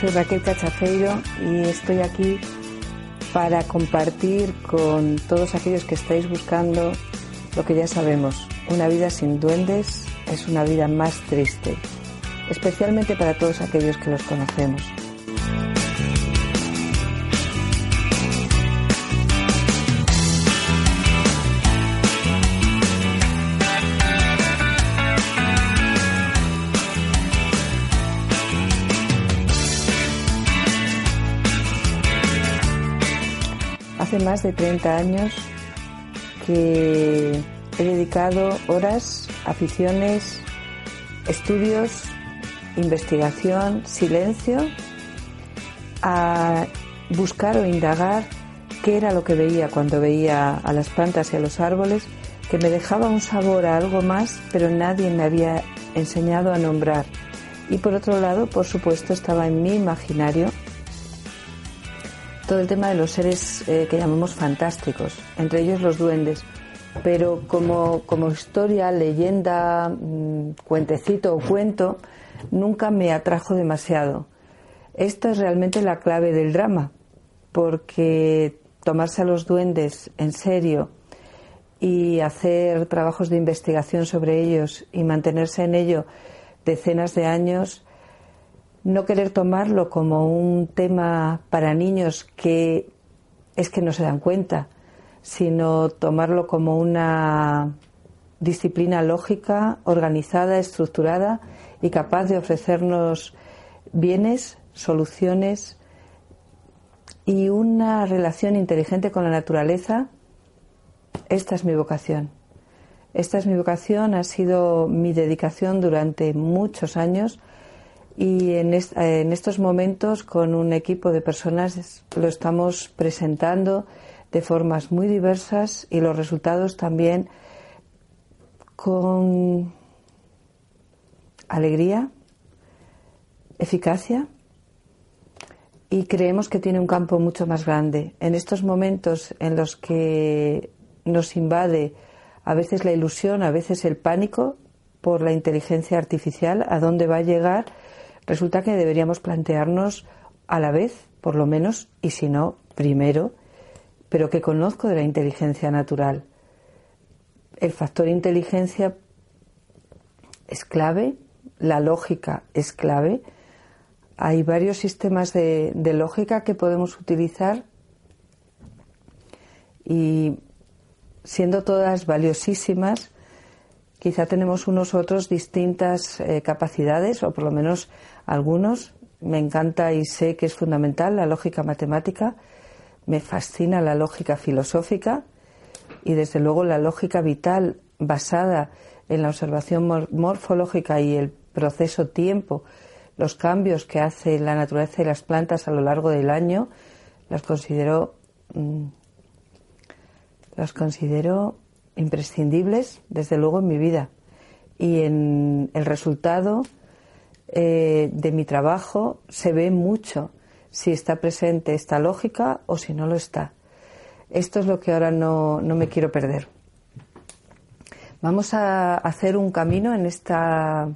Soy Raquel Cachafeiro y estoy aquí para compartir con todos aquellos que estáis buscando lo que ya sabemos. Una vida sin duendes es una vida más triste, especialmente para todos aquellos que los conocemos. Hace más de 30 años que he dedicado horas, aficiones, estudios, investigación, silencio a buscar o indagar qué era lo que veía cuando veía a las plantas y a los árboles, que me dejaba un sabor a algo más, pero nadie me había enseñado a nombrar. Y por otro lado, por supuesto, estaba en mi imaginario todo el tema de los seres eh, que llamamos fantásticos, entre ellos los duendes. Pero como, como historia, leyenda, mm, cuentecito o cuento, nunca me atrajo demasiado. Esta es realmente la clave del drama, porque tomarse a los duendes en serio y hacer trabajos de investigación sobre ellos y mantenerse en ello decenas de años no querer tomarlo como un tema para niños que es que no se dan cuenta, sino tomarlo como una disciplina lógica, organizada, estructurada y capaz de ofrecernos bienes, soluciones y una relación inteligente con la naturaleza, esta es mi vocación. Esta es mi vocación, ha sido mi dedicación durante muchos años y en, estos momentos con un equipo de personas lo estamos presentando de formas muy diversas y los resultados también con alegría, eficacia y creemos que tiene un campo mucho más grande. En estos momentos en los que nos invade a veces la ilusión, a veces el pánico por la inteligencia artificial, a dónde va a llegar, resulta que deberíamos plantearnos a la vez, por lo menos, y si no, primero, pero que conozco de la inteligencia natural. El factor inteligencia es clave, la lógica es clave. Hay varios sistemas de, de lógica que podemos utilizar y siendo todas valiosísimas, quizá tenemos unos otros distintas eh, capacidades, o por lo menos algunos. Me encanta y sé que es fundamental la lógica matemática, me fascina la lógica filosófica y desde luego la lógica vital basada en la observación morfológica y el proceso tiempo, los cambios que hace la naturaleza y las plantas a lo largo del año, las considero, mm, las considero imprescindibles, desde luego, en mi vida. Y en el resultado eh, de mi trabajo se ve mucho si está presente esta lógica o si no lo está. Esto es lo que ahora no, no me quiero perder. Vamos a hacer un camino en esta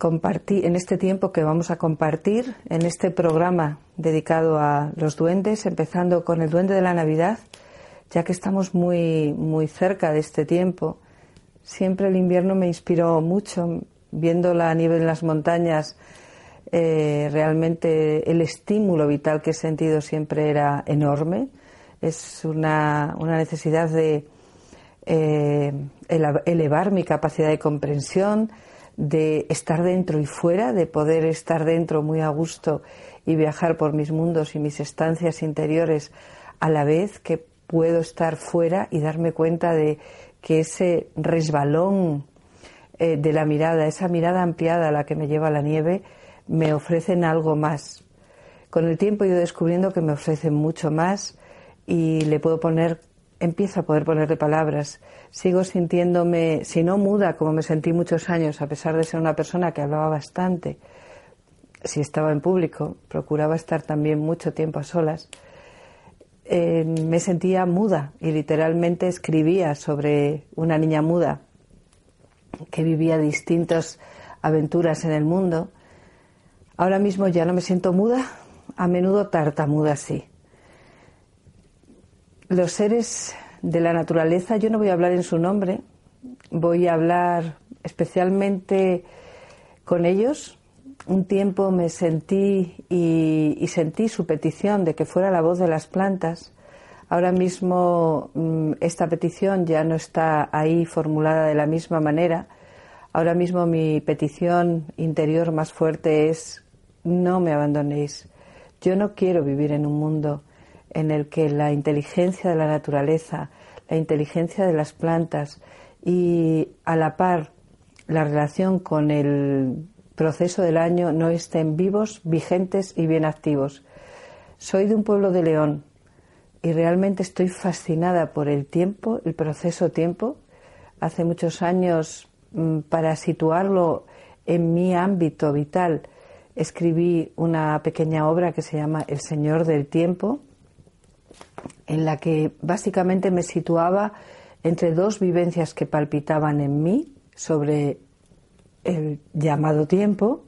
en este tiempo que vamos a compartir en este programa dedicado a los duendes, empezando con el duende de la Navidad ya que estamos muy, muy cerca de este tiempo. Siempre el invierno me inspiró mucho, viendo la nieve en las montañas, eh, realmente el estímulo vital que he sentido siempre era enorme. Es una, una necesidad de eh, elevar mi capacidad de comprensión, de estar dentro y fuera, de poder estar dentro muy a gusto y viajar por mis mundos y mis estancias interiores a la vez que puedo estar fuera y darme cuenta de que ese resbalón eh, de la mirada, esa mirada ampliada a la que me lleva la nieve, me ofrecen algo más. Con el tiempo ido descubriendo que me ofrecen mucho más y le puedo poner, empiezo a poder ponerle palabras. Sigo sintiéndome, si no muda, como me sentí muchos años, a pesar de ser una persona que hablaba bastante, si estaba en público, procuraba estar también mucho tiempo a solas eh, me sentía muda y literalmente escribía sobre una niña muda que vivía distintas aventuras en el mundo Ahora mismo ya no me siento muda, a menudo tartamuda sí. Los seres de la naturaleza, yo no voy a hablar en su nombre, voy a hablar especialmente con ellos. Un tiempo me sentí y, sentí su petición de que fuera la voz de las plantas. Ahora mismo mm, esta petición ya no está ahí formulada de la misma manera. Ahora mismo mi petición interior más fuerte es no me abandonéis. Yo no quiero vivir en un mundo en el que la inteligencia de la naturaleza, la inteligencia de las plantas y a la par la relación con el proceso del año no estén vivos, vigentes y bien activos. Soy de un pueblo de León y realmente estoy fascinada por el tiempo, el proceso tiempo. Hace muchos años, mm, para situarlo en mi ámbito vital, escribí una pequeña obra que se llama El Señor del Tiempo, en la que básicamente me situaba entre dos vivencias que palpitaban en mí sobre el llamado tiempo,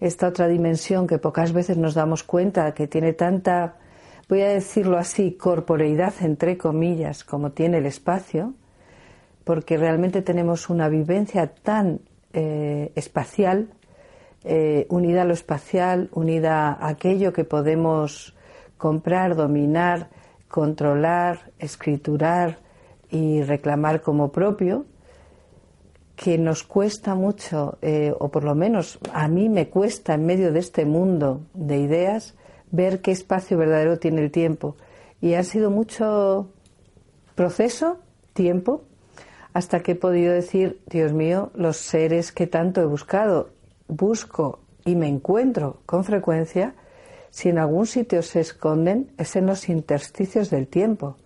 esta otra dimensión que pocas veces nos damos cuenta que tiene tanta, voy a decirlo así, corporeidad entre comillas, como tiene el espacio, porque realmente tenemos una vivencia tan eh, espacial eh, unida a lo espacial, unida a aquello que podemos comprar, dominar, controlar, escriturar y reclamar como propio, que nos cuesta mucho, eh, o por lo menos a mí me cuesta en medio de este mundo de ideas, ver qué espacio verdadero tiene el tiempo. Y ha sido mucho proceso, tiempo, hasta que he podido decir, Dios mío, los seres que tanto he buscado busco y me encuentro con frecuencia, si en algún sitio se esconden, es en los intersticios del tiempo.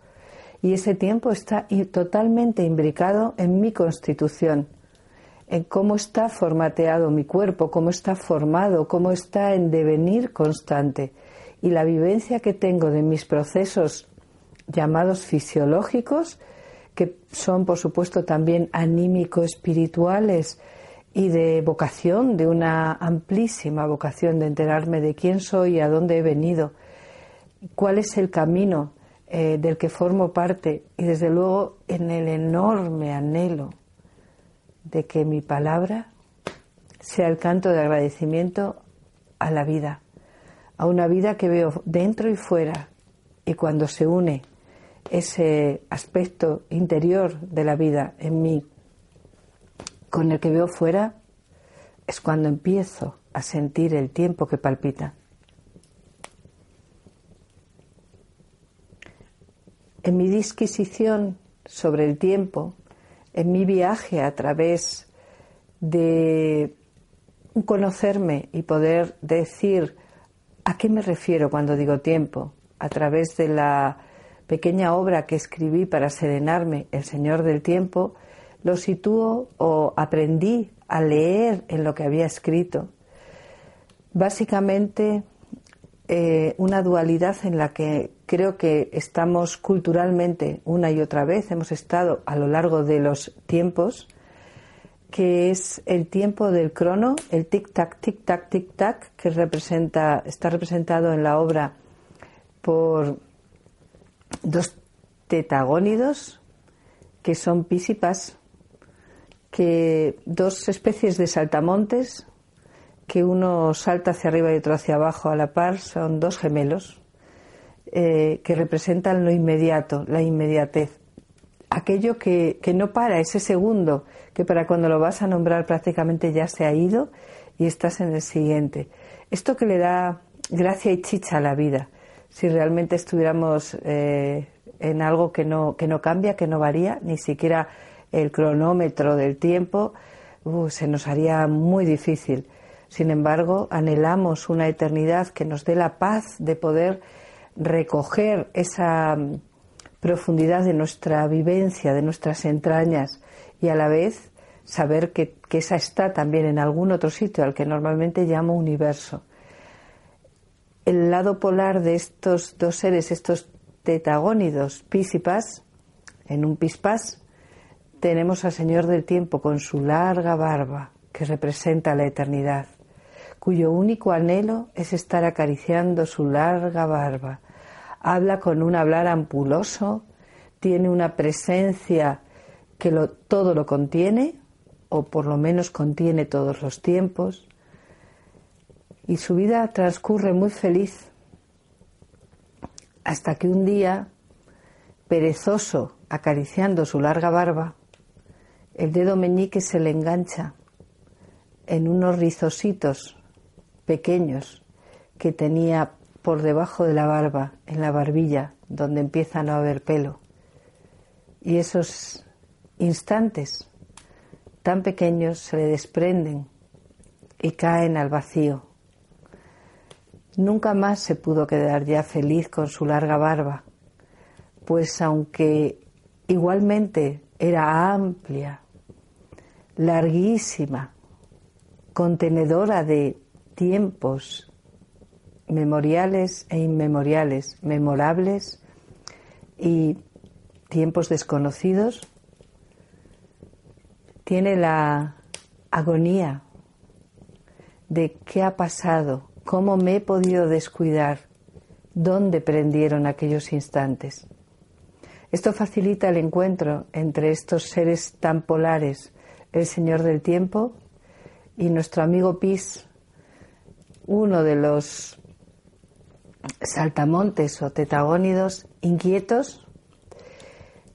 Y ese tiempo está totalmente imbricado en mi constitución, en cómo está formateado mi cuerpo, cómo está formado, cómo está en devenir constante. Y la vivencia que tengo de mis procesos llamados fisiológicos, que son por supuesto también anímico-espirituales, y de vocación, de una amplísima vocación de enterarme de quién soy y a dónde he venido, cuál es el camino eh, del que formo parte y desde luego en el enorme anhelo de que mi palabra sea el canto de agradecimiento a la vida, a una vida que veo dentro y fuera y cuando se une ese aspecto interior de la vida en mí con el que veo fuera es cuando empiezo a sentir el tiempo que palpita. En mi disquisición sobre el tiempo, en mi viaje a través de conocerme y poder decir a qué me refiero cuando digo tiempo, a través de la pequeña obra que escribí para serenarme, El Señor del Tiempo, lo sitúo o aprendí a leer en lo que había escrito. Básicamente, eh, una dualidad en la que creo que estamos culturalmente una y otra vez, hemos estado a lo largo de los tiempos, que es el tiempo del crono, el tic-tac, tic-tac, tic-tac, que representa, está representado en la obra por dos tetagónidos, que son Pisipas, que dos especies de saltamontes, que uno salta hacia arriba y otro hacia abajo a la par, son dos gemelos eh, que representan lo inmediato, la inmediatez. Aquello que, que no para, ese segundo, que para cuando lo vas a nombrar prácticamente ya se ha ido y estás en el siguiente. Esto que le da gracia y chicha a la vida. Si realmente estuviéramos eh, en algo que no, que no cambia, que no varía, ni siquiera el cronómetro del tiempo, uh, se nos haría muy difícil. Sin embargo, anhelamos una eternidad que nos dé la paz de poder recoger esa mm, profundidad de nuestra vivencia, de nuestras entrañas y a la vez saber que, que, esa está también en algún otro sitio al que normalmente llamo universo. El lado polar de estos dos seres, estos tetagónidos, písipas, en un pispas, tenemos al Señor del Tiempo con su larga barba que representa la eternidad, cuyo único anhelo es estar acariciando su larga barba. Habla con un hablar ampuloso, tiene una presencia que todo lo contiene, o por lo menos contiene todos los tiempos, y su vida transcurre muy feliz hasta que un día, perezoso, acariciando su larga barba, el dedo meñique se le engancha en unos rizositos pequeños que tenía por debajo de la barba, en la barbilla, donde empieza a no haber pelo. Y esos instantes tan pequeños se le desprenden y caen al vacío. Nunca más se pudo quedar ya feliz con su larga barba, pues aunque igualmente era amplia, larguísima, contenedora de tiempos memoriales e inmemoriales, memorables y tiempos desconocidos, tiene la agonía de qué ha pasado, cómo me he podido descuidar, dónde prendieron aquellos instantes. Esto facilita el encuentro entre estos seres tan polares, el Señor del Tiempo y nuestro amigo Pis, uno de los saltamontes o tetagónidos inquietos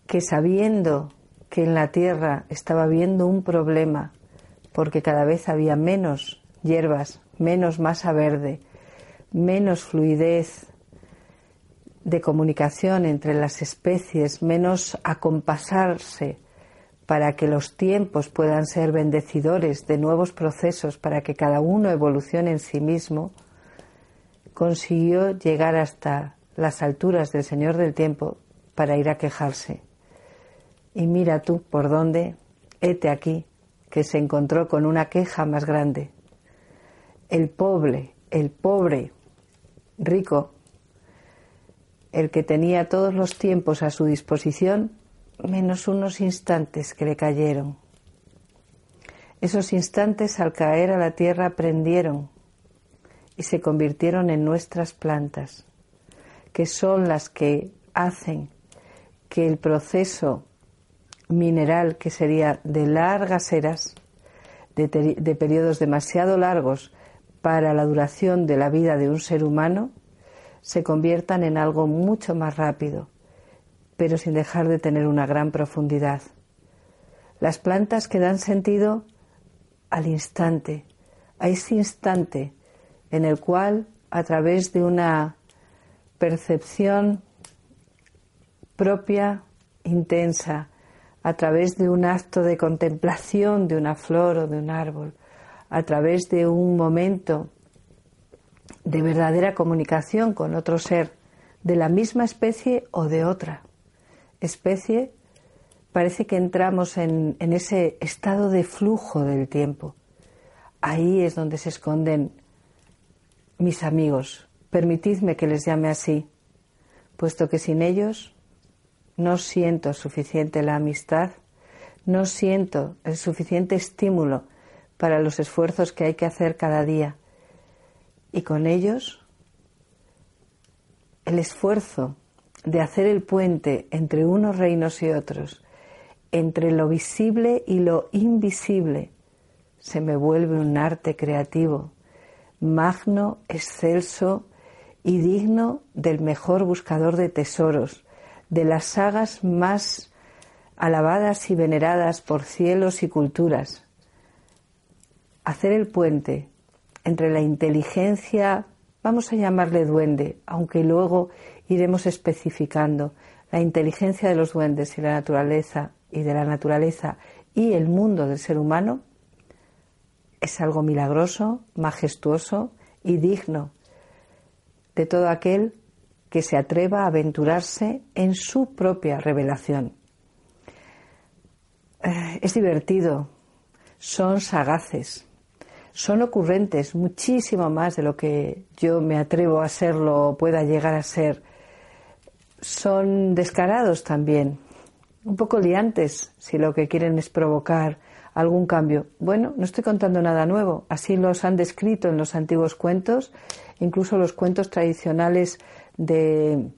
que sabiendo que en la tierra estaba habiendo un problema porque cada vez había menos hierbas, menos masa verde, menos fluidez de comunicación entre las especies, menos acompasarse para que los tiempos puedan ser bendecidores de nuevos procesos, para que cada uno evolucione en sí mismo, consiguió llegar hasta las alturas del Señor del Tiempo para ir a quejarse. Y mira tú por dónde, hete aquí, que se encontró con una queja más grande. El pobre, el pobre, rico, el que tenía todos los tiempos a su disposición, menos unos instantes que le cayeron. Esos instantes al caer a la tierra aprendieron y se convirtieron en nuestras plantas, que son las que hacen que el proceso mineral, que sería de largas eras, de, de periodos demasiado largos para la duración de la vida de un ser humano, se conviertan en algo mucho más rápido, pero sin dejar de tener una gran profundidad. Las plantas que dan sentido al instante, a ese instante en el cual, a través de una percepción propia, intensa, a través de un acto de contemplación de una flor o de un árbol, a través de un momento de verdadera comunicación con otro ser de la misma especie o de otra especie, parece que entramos en, ese estado de flujo del tiempo. Ahí es donde se esconden mis amigos. Permitidme que les llame así, puesto que sin ellos no siento suficiente la amistad, no siento el suficiente estímulo para los esfuerzos que hay que hacer cada día. Y con ellos, el esfuerzo de hacer el puente entre unos reinos y otros, entre lo visible y lo invisible, se me vuelve un arte creativo, magno, excelso y digno del mejor buscador de tesoros, de las sagas más alabadas y veneradas por cielos y culturas. Hacer el puente entre la inteligencia, vamos a llamarle duende, aunque luego iremos especificando la inteligencia de los duendes y la naturaleza y de la naturaleza y el mundo del ser humano es algo milagroso, majestuoso y digno de todo aquel que se atreva a aventurarse en su propia revelación. Eh, es divertido, son sagaces, son ocurrentes muchísimo más de lo que yo me atrevo a serlo o pueda llegar a ser son descarados también, un poco liantes si lo que quieren es provocar algún cambio. Bueno, no estoy contando nada nuevo, así los han descrito en los antiguos cuentos, incluso los cuentos tradicionales de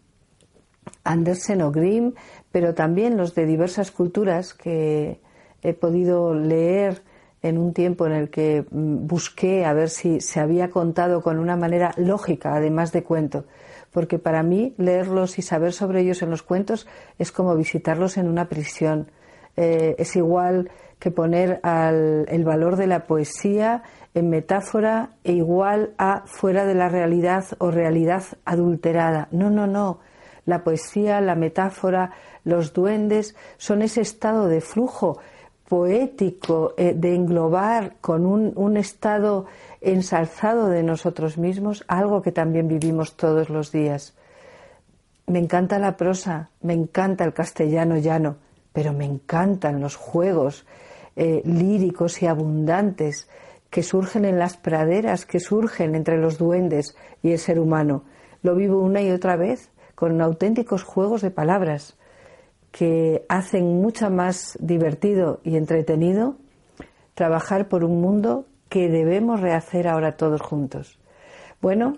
Andersen o Grimm, pero también los de diversas culturas que he podido leer en un tiempo en el que mm, busqué a ver si se había contado con una manera lógica, además de cuento, porque para mí leerlos y saber sobre ellos en los cuentos es como visitarlos en una prisión. Eh, es igual que poner el valor de la poesía en metáfora e igual a fuera de la realidad o realidad adulterada. No, no, no. La poesía, la metáfora, los duendes son ese estado de flujo poético, eh, de englobar con un, estado ensalzado de nosotros mismos, algo que también vivimos todos los días. Me encanta la prosa, me encanta el castellano llano, pero me encantan los juegos eh, líricos y abundantes que surgen en las praderas, que surgen entre los duendes y el ser humano. Lo vivo una y otra vez con auténticos juegos de palabras que hacen mucho más divertido y entretenido trabajar por un mundo que debemos rehacer ahora todos juntos. Bueno,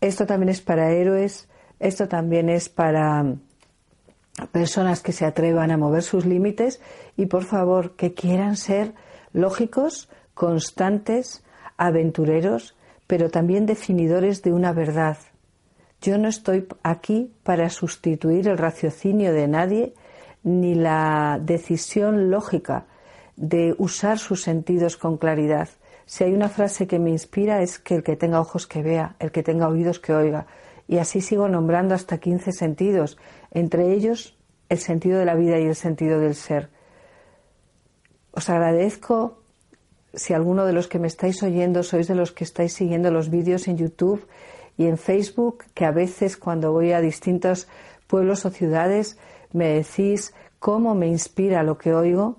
esto también es para héroes, esto también es para personas que se atrevan a mover sus límites y por favor que quieran ser lógicos, constantes, aventureros, pero también definidores de una verdad. Yo no estoy aquí para sustituir el raciocinio de nadie ni la decisión lógica de usar sus sentidos con claridad. Si hay una frase que me inspira es que el que tenga ojos que vea, el que tenga oídos que oiga. Y así sigo nombrando hasta 15 sentidos, entre ellos el sentido de la vida y el sentido del ser. Os agradezco si alguno de los que me estáis oyendo sois de los que estáis siguiendo los vídeos en YouTube y en Facebook, que a veces cuando voy a distintos pueblos o ciudades me decís cómo me inspira lo que oigo,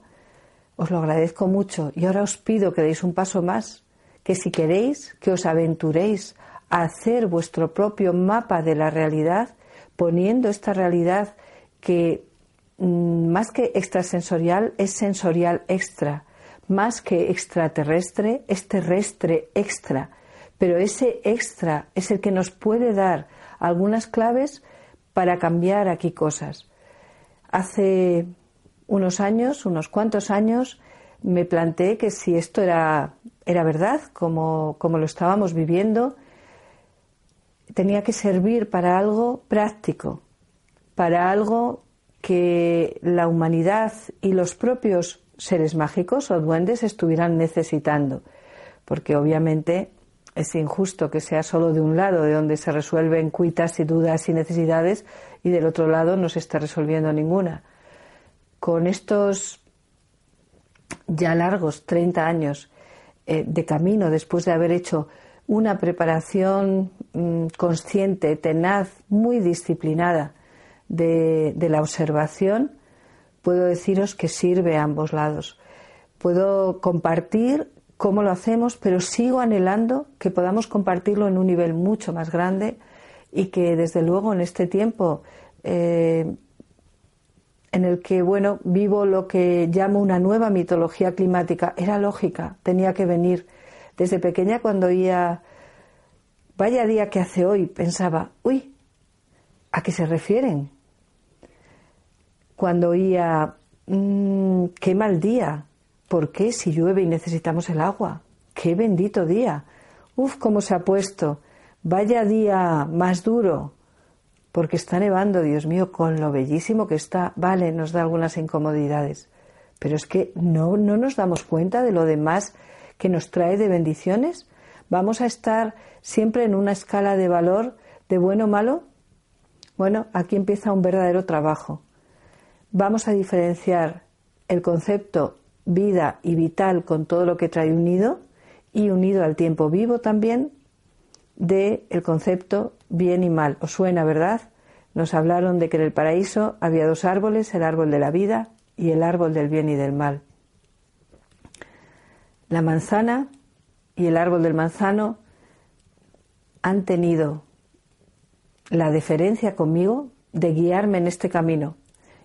os lo agradezco mucho y ahora os pido que deis un paso más, que si queréis, que os aventuréis hacer vuestro propio mapa de la realidad, poniendo esta realidad que mm, más que extrasensorial es sensorial extra, más que extraterrestre es terrestre extra, pero ese extra es el que nos puede dar algunas claves para cambiar aquí cosas. Hace unos años, unos cuantos años, me planteé que si esto era, era verdad, como, como lo estábamos viviendo, tenía que servir para algo práctico, para algo que la humanidad y los propios seres mágicos o duendes estuvieran necesitando, porque obviamente es injusto que sea solo de un lado de donde se resuelven cuitas y dudas y necesidades y del otro lado no se está resolviendo ninguna. Con estos ya largos 30 años eh, de camino después de haber hecho una preparación consciente, tenaz, muy disciplinada de, de la observación, puedo deciros que sirve a ambos lados. Puedo compartir cómo lo hacemos, pero sigo anhelando que podamos compartirlo en un nivel mucho más grande y que desde luego en este tiempo eh, en el que bueno vivo lo que llamo una nueva mitología climática era lógica tenía que venir desde pequeña cuando oía vaya día que hace hoy pensaba uy a qué se refieren cuando oía mmm, qué mal día ¿por qué si llueve y necesitamos el agua? qué bendito día uf cómo se ha puesto Vaya día más duro, porque está nevando, Dios mío, con lo bellísimo que está. Vale, nos da algunas incomodidades, pero es que no, no nos damos cuenta de lo demás que nos trae de bendiciones. Vamos a estar siempre en una escala de valor de bueno o malo. Bueno, aquí empieza un verdadero trabajo. Vamos a diferenciar el concepto vida y vital con todo lo que trae unido y unido al tiempo vivo también del el concepto bien y mal. ¿Os suena, verdad? Nos hablaron de que en el paraíso había dos árboles, el árbol de la vida y el árbol del bien y del mal. La manzana y el árbol del manzano han tenido la deferencia conmigo de guiarme en este camino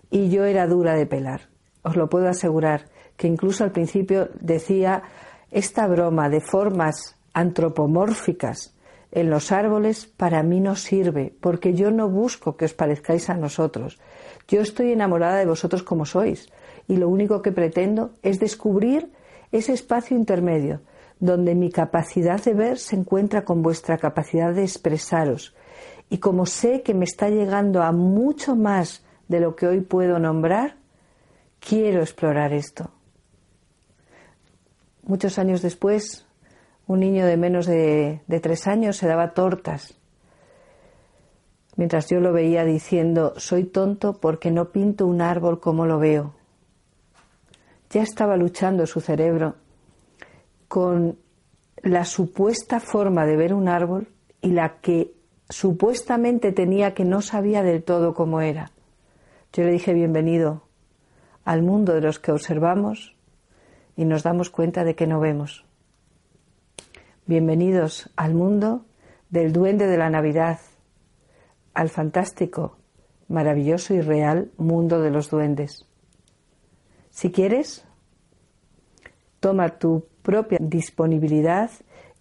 y yo era dura de pelar. Os lo puedo asegurar que incluso al principio decía esta broma de formas antropomórficas en los árboles para mí no sirve, porque yo no busco que os parezcáis a nosotros. Yo estoy enamorada de vosotros como sois, y lo único que pretendo es descubrir ese espacio intermedio, donde mi capacidad de ver se encuentra con vuestra capacidad de expresaros. Y como sé que me está llegando a mucho más de lo que hoy puedo nombrar, quiero explorar esto. Muchos años después, un niño de menos de, tres años se daba tortas, mientras yo lo veía diciendo, soy tonto porque no pinto un árbol como lo veo. Ya estaba luchando su cerebro con la supuesta forma de ver un árbol y la que supuestamente tenía que no sabía del todo cómo era. Yo le dije bienvenido al mundo de los que observamos y nos damos cuenta de que no vemos. Bienvenidos al mundo del duende de la Navidad, al fantástico, maravilloso y real mundo de los duendes. Si quieres, toma tu propia disponibilidad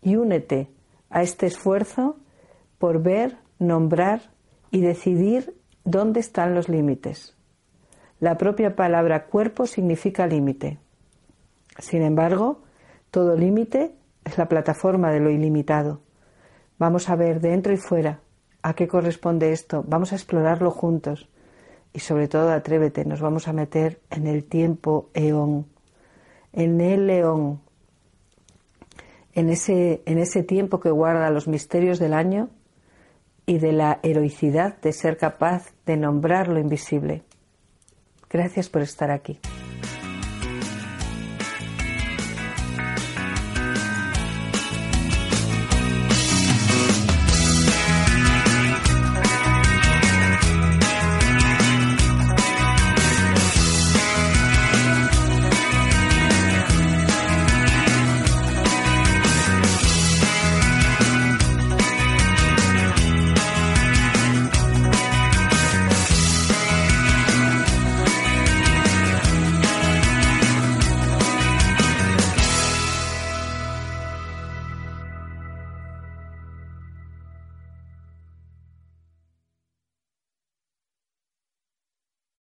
y únete a este esfuerzo por ver, nombrar y decidir dónde están los límites. La propia palabra cuerpo significa límite. Sin embargo, todo límite es la plataforma de lo ilimitado. Vamos a ver dentro y fuera a qué corresponde esto. Vamos a explorarlo juntos. Y sobre todo, atrévete, nos vamos a meter en el tiempo eón, en el león, en ese, en ese tiempo que guarda los misterios del año y de la heroicidad de ser capaz de nombrar lo invisible. Gracias por estar aquí.